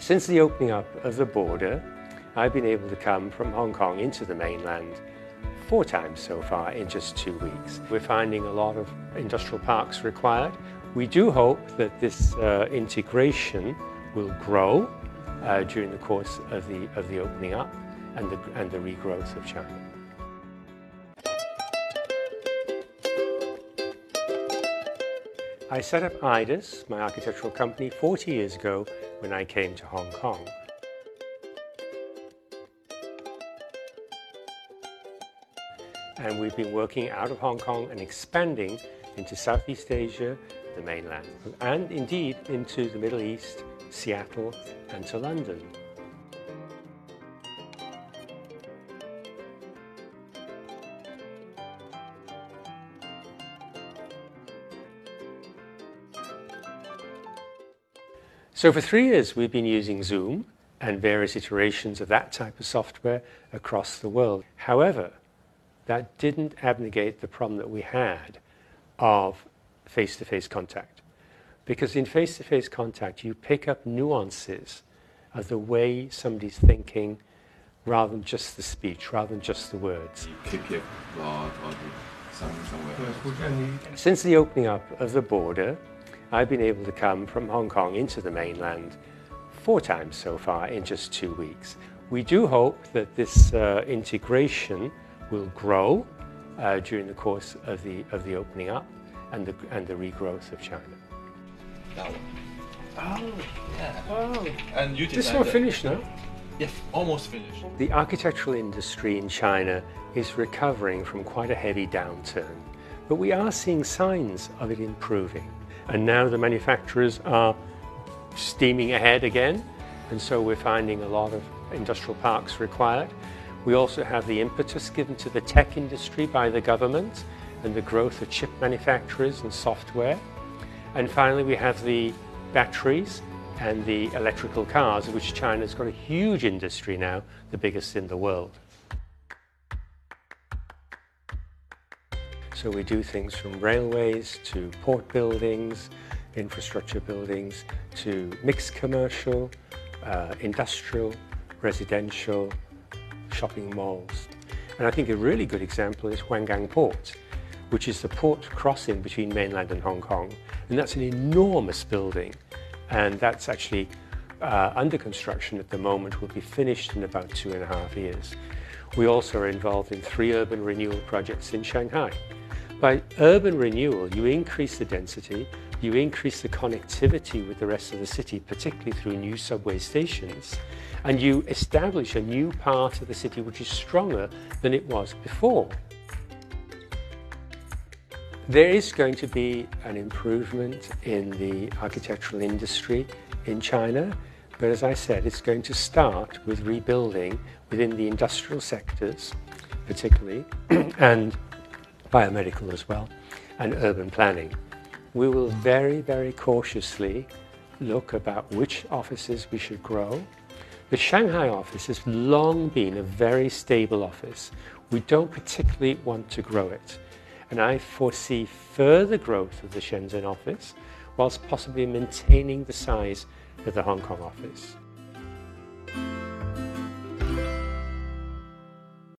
Since the opening up of the border, I've been able to come from Hong Kong into the mainland four times so far in just two weeks. We're finding a lot of industrial parks required. We do hope that this uh, integration will grow uh, during the course of the, of the opening up and the, and the regrowth of China. I set up IDAS, my architectural company, 40 years ago when I came to Hong Kong. And we've been working out of Hong Kong and expanding into Southeast Asia, the mainland, and indeed into the Middle East, Seattle, and to London. So for three years, we've been using Zoom and various iterations of that type of software across the world. However, that didn't abnegate the problem that we had of face-to-face contact. Because in face-to-face contact, you pick up nuances of the way somebody's thinking rather than just the speech, rather than just the words. Since the opening up of the border, I've been able to come from Hong Kong into the mainland four times so far in just two weeks. We do hope that this uh, integration will grow uh, during the course of the, of the opening up and the, and the regrowth of China. That one. Oh, Yeah. oh. And you This designed one finished now. Yes, almost finished. The architectural industry in China is recovering from quite a heavy downturn, but we are seeing signs of it improving. And now the manufacturers are steaming ahead again, and so we're finding a lot of industrial parks required. We also have the impetus given to the tech industry by the government and the growth of chip manufacturers and software. And finally, we have the batteries and the electrical cars, which China's got a huge industry now, the biggest in the world. So we do things from railways to port buildings, infrastructure buildings, to mixed commercial, uh, industrial, residential, shopping malls. And I think a really good example is Huanggang Port, which is the port crossing between mainland and Hong Kong. And that's an enormous building. And that's actually uh, under construction at the moment, will be finished in about two and a half years. We also are involved in three urban renewal projects in Shanghai. By urban renewal, you increase the density, you increase the connectivity with the rest of the city, particularly through new subway stations, and you establish a new part of the city which is stronger than it was before. There is going to be an improvement in the architectural industry in China, but as I said, it's going to start with rebuilding within the industrial sectors, particularly, and biomedical as well, and urban planning. We will very, very cautiously look about which offices we should grow. The Shanghai office has long been a very stable office. We don't particularly want to grow it. And I foresee further growth of the Shenzhen office, whilst possibly maintaining the size of the Hong Kong office.